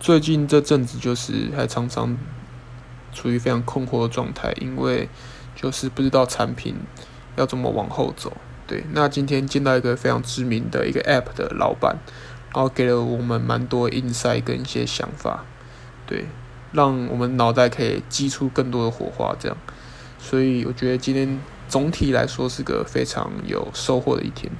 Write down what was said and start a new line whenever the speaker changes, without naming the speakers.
最近这阵子就是还常常处于非常困惑的状态，因为就是不知道产品要怎么往后走。对，那今天见到一个非常知名的一个 APP 的老板，然后给了我们蛮多 insight 跟一些想法，对，让我们脑袋可以激出更多的火花这样。所以我觉得今天总体来说是个非常有收获的一天。